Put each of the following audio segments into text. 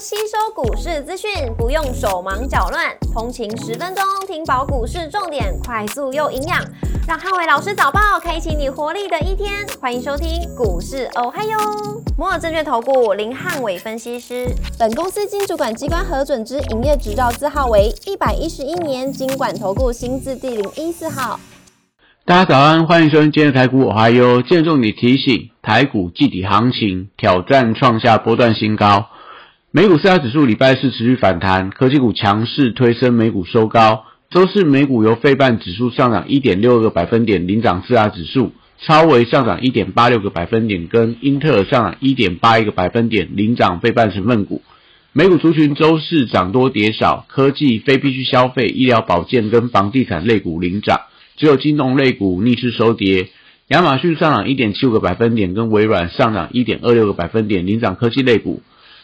吸收股市资讯，不用手忙脚乱，通勤十分钟听饱股市重点，快速又营养，让汉伟老师早报开启你活力的一天。欢迎收听股市哦嗨哟，摩尔证券投顾林汉伟分析师，本公司经主管机关核准之营业执照字号为一百一十一年经管投顾新字第零一四号。大家早安，欢迎收听今天的台股我嗨哟。见重你提醒，台股季底行情挑战创下波段新高。美股四大指数礼拜四持续反弹，科技股强势推升美股收高。周四美股由费半指数上涨一点六个百分点领涨四大指数，超微上涨一点八六个百分点，跟英特尔上涨一点八一个百分点领涨费半成分股。美股族群周四涨多跌少，科技、非必需消费、医疗保健跟房地产类股领涨。只有金融类股逆势收跌，亚马逊上涨一点七五个百分点，跟微软上涨一点二六个百分点，领涨科技类股。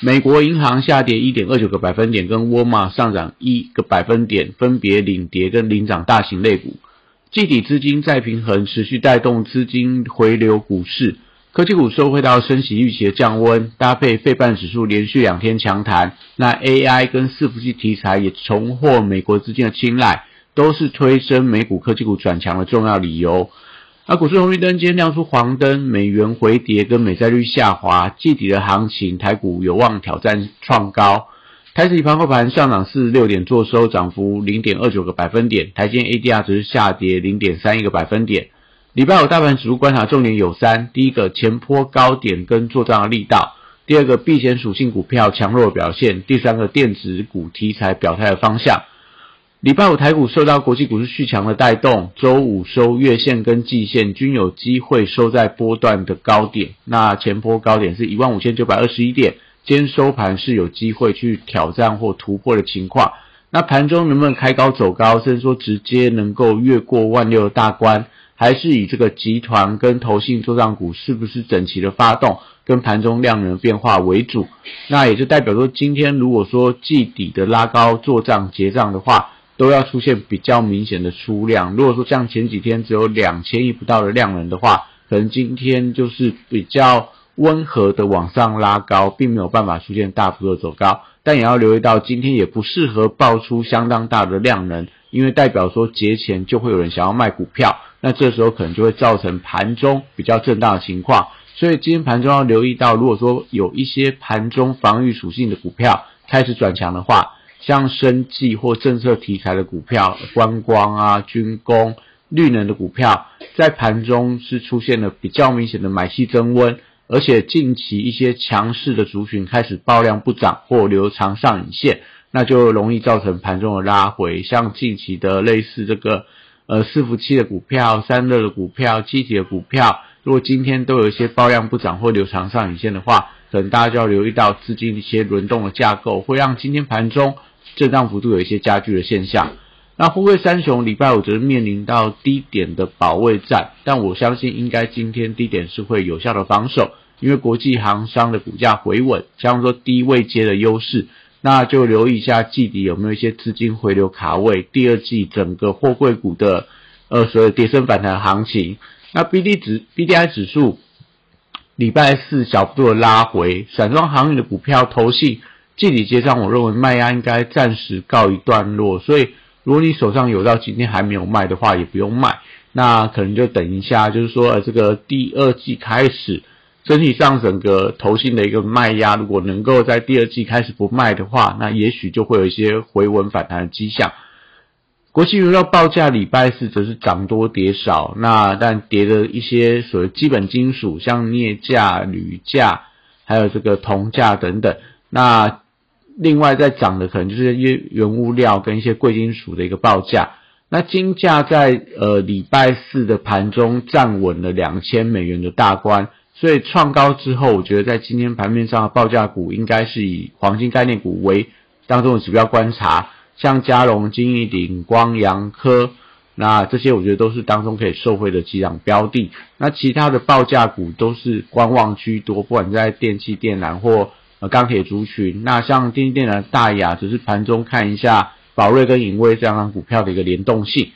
美国银行下跌一点二九个百分点，跟沃尔玛上涨一个百分点，分别领跌跟领涨大型类股。季底资金再平衡，持续带动资金回流股市。科技股收回到升息预期的降温，搭配费半指数连续两天强弹，那 AI 跟伺服器题材也重获美国资金的青睐。都是推升美股科技股转强的重要理由。而股市红绿灯今天亮出黄灯，美元回跌跟美债率下滑，季底的行情台股有望挑战创高。台指盘后盘上涨四十六点，做收涨幅零点二九个百分点。台积 ADR 只是下跌零点三一个百分点。礼拜五大盘指数观察重点有三：第一个前坡高点跟做账的力道；第二个避险属性股票强弱表现；第三个电子股题材表态的方向。礼拜五台股受到国际股市续强的带动，周五收月线跟季线均有机会收在波段的高点。那前波高点是一万五千九百二十一点，今天收盘是有机会去挑战或突破的情况。那盘中能不能开高走高，甚至说直接能够越过万六的大关，还是以这个集团跟投信做账股是不是整齐的发动，跟盘中量能变化为主？那也就代表说，今天如果说季底的拉高做账结账的话，都要出现比较明显的出量。如果说像前几天只有两千亿不到的量能的话，可能今天就是比较温和的往上拉高，并没有办法出现大幅的走高。但也要留意到，今天也不适合爆出相当大的量能，因为代表说节前就会有人想要卖股票，那这时候可能就会造成盘中比较震荡的情况。所以今天盘中要留意到，如果说有一些盘中防御属性的股票开始转强的话。像生技或政策题材的股票、观光啊、军工、绿能的股票，在盘中是出现了比较明显的买气增温，而且近期一些强势的族群开始爆量不涨或留长上影线，那就容易造成盘中的拉回。像近期的类似这个呃伺服器的股票、散热的股票、机体的股票，如果今天都有一些爆量不涨或留长上影线的话，可能大家就要留意到资金一些轮动的架构，会让今天盘中。震荡幅度有一些加剧的现象，那富贵三雄礼拜五则是面临到低点的保卫战，但我相信应该今天低点是会有效的防守，因为国际航商的股价回稳，像说低位接的优势，那就留意一下季底有没有一些资金回流卡位，第二季整个货柜股的呃所谓跌升反弹行情，那 B D 指 B D I 指数礼拜四小幅度的拉回，散装航运的股票投信。季底结账，我认为卖压应该暂时告一段落，所以如果你手上有到今天还没有卖的话，也不用卖，那可能就等一下，就是说呃这个第二季开始，整体上整个投信的一个卖压，如果能够在第二季开始不卖的话，那也许就会有一些回稳反弹的迹象。国际原料报价礼拜四则是涨多跌少，那但跌的一些所谓基本金属，像镍价、铝价，还有这个铜价等等，那。另外在涨的可能就是一些原物料跟一些贵金属的一个报价。那金价在呃礼拜四的盘中站稳了两千美元的大关，所以创高之后，我觉得在今天盘面上的报价股应该是以黄金概念股为当中的指标观察，像嘉龙、金逸鼎、光阳科，那这些我觉得都是当中可以受惠的几档标的。那其他的报价股都是观望居多，不管在电器电缆或。钢铁族群，那像电电的大雅，只是盘中看一下宝瑞跟影威这样股票的一个联动性。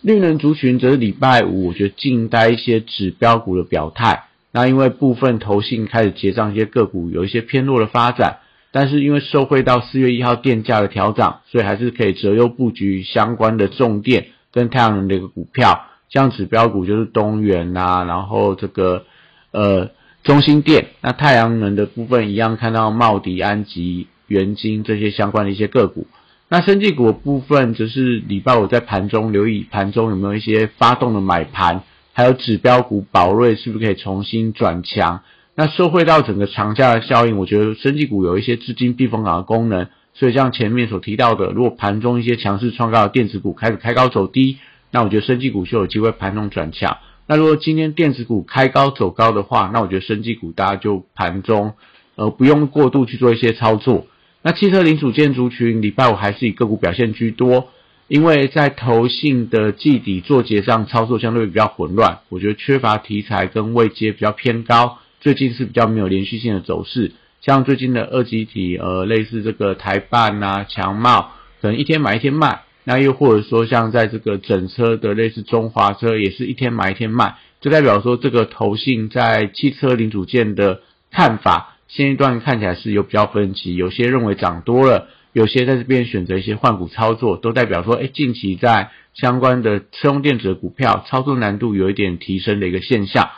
绿能族群则是礼拜五，我觉得静待一些指标股的表态。那因为部分投信开始结账，一些个股有一些偏弱的发展，但是因为受惠到四月一号电价的调涨，所以还是可以择优布局相关的重电跟太阳能的一个股票，像指标股就是东元啊，然后这个呃中心电，那太阳能的部分一样看到茂迪、安吉、元晶这些相关的一些个股。那生技股部分则是礼拜五在盘中留意盘中有没有一些发动的买盘，还有指标股宝瑞是不是可以重新转强？那受惠到整个长假的效应，我觉得生技股有一些资金避风港的功能，所以像前面所提到的，如果盘中一些强势创高的电子股开始开高走低，那我觉得生技股就有机会盘中转强。那如果今天电子股开高走高的话，那我觉得生技股大家就盘中呃不用过度去做一些操作。那汽车零组件族群礼拜五还是以个股表现居多，因为在投信的季底做结上操作相对比较混乱，我觉得缺乏题材跟位阶比较偏高。最近是比较没有连续性的走势，像最近的二级体，呃，类似这个台办呐、强茂，可能一天买一天卖，那又或者说像在这个整车的类似中华车，也是一天买一天卖，就代表说这个投信在汽车零组件的看法，现阶段看起来是有比较分歧，有些认为涨多了，有些在这边选择一些换股操作，都代表说，哎，近期在相关的车用电子的股票操作难度有一点提升的一个现象。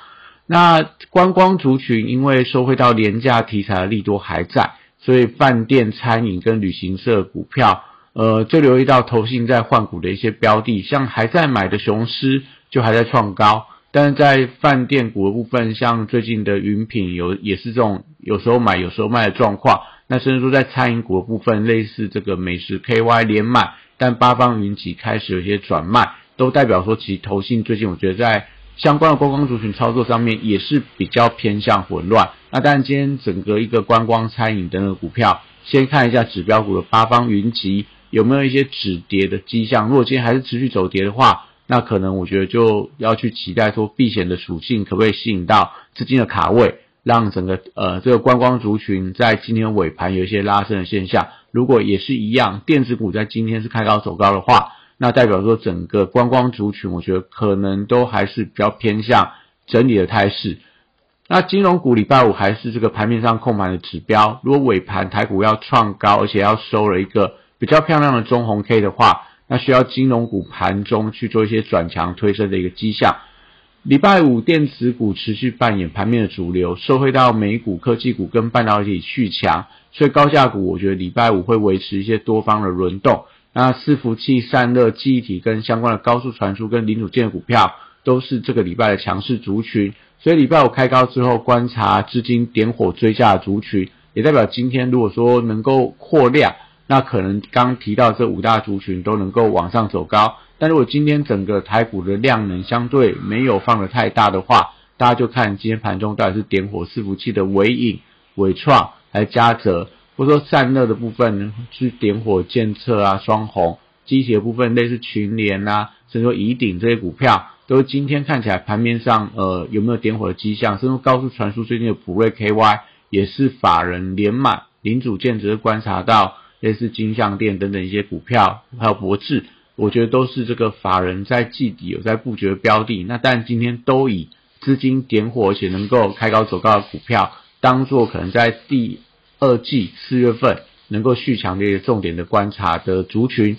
那观光族群因为收回到廉价题材的利多还在，所以饭店、餐饮跟旅行社股票，呃，就留意到投信在换股的一些标的，像还在买的雄狮就还在创高，但是在饭店股的部分，像最近的云品有也是这种有时候买有时候卖的状况，那甚至说在餐饮股的部分，类似这个美食 KY 连买，但八方云集开始有些转卖，都代表说其投信最近我觉得在。相关的观光族群操作上面也是比较偏向混乱。那当然，今天整个一个观光、餐饮等等股票，先看一下指标股的八方云集有没有一些止跌的迹象。如果今天还是持续走跌的话，那可能我觉得就要去期待说避险的属性可不可以吸引到资金的卡位，让整个呃这个观光族群在今天尾盘有一些拉升的现象。如果也是一样，电子股在今天是开高走高的话。那代表说，整个观光族群，我觉得可能都还是比较偏向整理的态势。那金融股礼拜五还是这个盘面上控盘的指标。如果尾盘台股要创高，而且要收了一个比较漂亮的中红 K 的话，那需要金融股盘中去做一些转强推升的一个迹象。礼拜五电子股持续扮演盘面的主流，受惠到美股科技股跟半导体续强，所以高价股我觉得礼拜五会维持一些多方的轮动。那伺服器散热、记忆体跟相关的高速传输跟零组件股票，都是这个礼拜的强势族群。所以礼拜五开高之后，观察资金点火追加的族群，也代表今天如果说能够扩量，那可能刚提到这五大族群都能够往上走高。但如果今天整个台股的量能相对没有放的太大的话，大家就看今天盘中到底是点火伺服器的尾影、伟创还是嘉泽。或者说散热的部分去点火监测啊，双红机械部分类似群联啊，甚至说乙鼎这些股票，都今天看起来盘面上呃有没有点火的迹象？甚至高速传输最近的普瑞 KY 也是法人连买，零组件只是观察到类似金相电等等一些股票，还有博智，我觉得都是这个法人在季底有在布局的标的。那但今天都以资金点火而且能够开高走高的股票，当做可能在第。二季四月份能够续强的重点的观察的族群，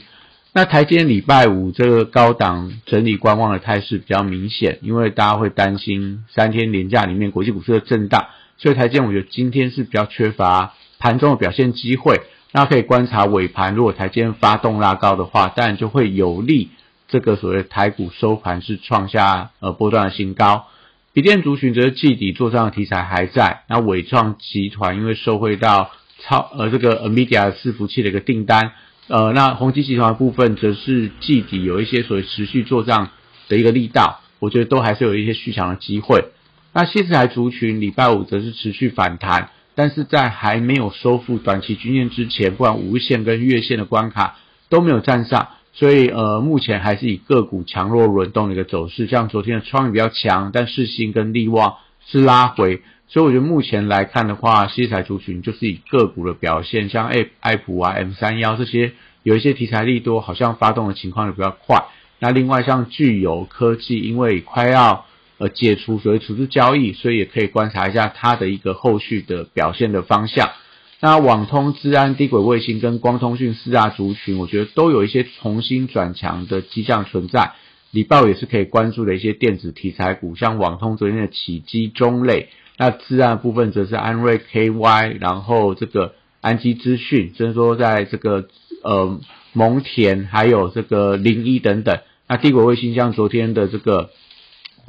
那台积电礼拜五这个高档整理观望的态势比较明显，因为大家会担心三天连假里面国际股市的震荡，所以台积电我觉得今天是比较缺乏盘中的表现机会。那可以观察尾盘，如果台积电发动拉高的话，当然就会有利这个所谓台股收盘是创下呃波段的新高。笔电族群则是季底做账的题材还在，那伟创集团因为受惠到超呃这个 Nvidia 伺服器的一个订单，呃那宏基集团部分则是季底有一些所谓持续做账的一个力道，我觉得都还是有一些续强的机会。那新材族群礼拜五则是持续反弹，但是在还没有收复短期均线之前，不管无线跟月线的关卡都没有站上。所以，呃，目前还是以个股强弱轮动的一个走势，像昨天的创意比较强，但世新跟利旺是拉回，所以我觉得目前来看的话，西材族群就是以个股的表现，像爱爱普啊、M 三幺这些有一些题材利多，好像发动的情况就比较快。那另外像具有科技，因为快要呃解除所谓处置交易，所以也可以观察一下它的一个后续的表现的方向。那网通、治安、低轨卫星跟光通讯四大族群，我觉得都有一些重新转强的迹象存在。礼拜五也是可以关注的一些电子题材股，像网通昨天的起基中类，那治安部分则是安瑞 KY，然后这个安基资讯，甚至说在这个呃蒙田还有这个零一等等。那低轨卫星像昨天的这个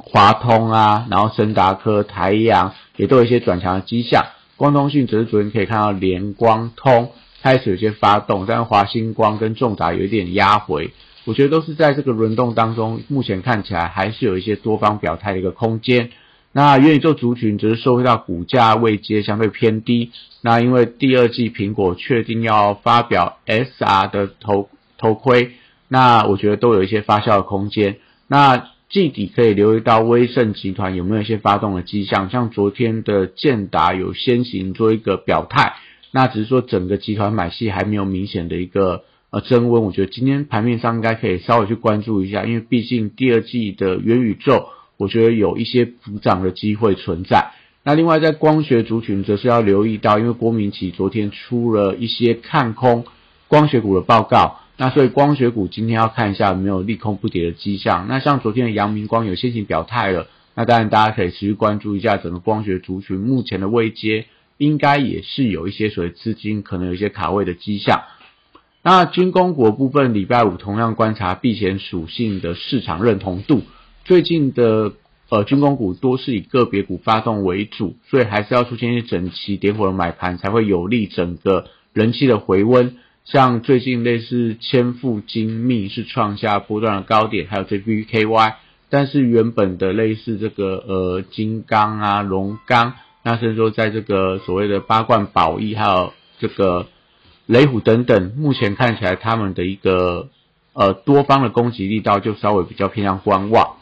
华通啊，然后森达科、台阳也都有一些转强的迹象。光通讯则是昨天可以看到联光通开始有些发动，但是华星光跟重达有一点压回，我觉得都是在这个轮动当中，目前看起来还是有一些多方表态的一个空间。那元宇宙族群则是受惠到股价位阶相对偏低，那因为第二季苹果确定要发表 SR 的头头盔，那我觉得都有一些发酵的空间。那季底可以留意到威盛集团有没有一些发动的迹象，像昨天的建达有先行做一个表态，那只是说整个集团买气还没有明显的一个呃增温，我觉得今天盘面上应该可以稍微去关注一下，因为毕竟第二季的元宇宙，我觉得有一些补涨的机会存在。那另外在光学族群则是要留意到，因为郭明奇昨天出了一些看空光学股的报告。那所以光学股今天要看一下有没有利空不跌的迹象。那像昨天的阳明光有先行表态了，那当然大家可以持续关注一下整个光学族群目前的位阶，应该也是有一些所谓资金可能有一些卡位的迹象。那军工股部分，礼拜五同样观察避险属性的市场认同度，最近的呃军工股多是以个别股发动为主，所以还是要出现一些整齐点火的买盘，才会有利整个人气的回温。像最近类似千富精密是创下波段的高点，还有 JPKY，但是原本的类似这个呃金刚啊、龙钢，那甚至说在这个所谓的八冠宝益，还有这个雷虎等等，目前看起来他们的一个呃多方的攻击力道就稍微比较偏向观望。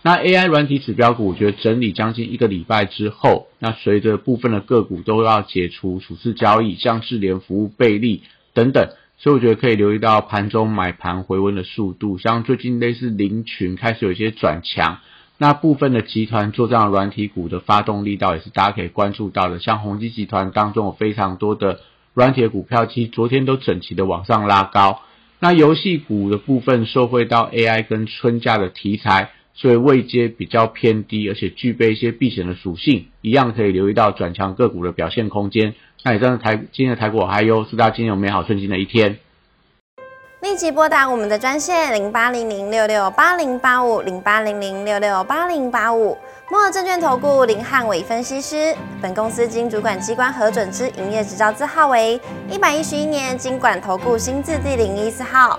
那 AI 软体指标股，我觉得整理将近一个礼拜之后，那随着部分的个股都要解除处置交易，像智联服务、贝利。等等，所以我觉得可以留意到盘中买盘回温的速度，像最近类似林群开始有一些转强，那部分的集团做这样软体股的发动力道也是大家可以关注到的，像宏基集团当中有非常多的软体股票，其实昨天都整齐的往上拉高，那游戏股的部分受惠到 AI 跟春假的题材。所以位阶比较偏低，而且具备一些避险的属性，一样可以留意到转强个股的表现空间。那也真的台今天的台股还有，祝大家今天有美好顺心的一天。立即拨打我们的专线零八零零六六八零八五零八零零六六八零八五。摩尔证券投顾林汉伟分析师，本公司经主管机关核准之营业执照字号为一百一十一年经管投顾新字第零一四号。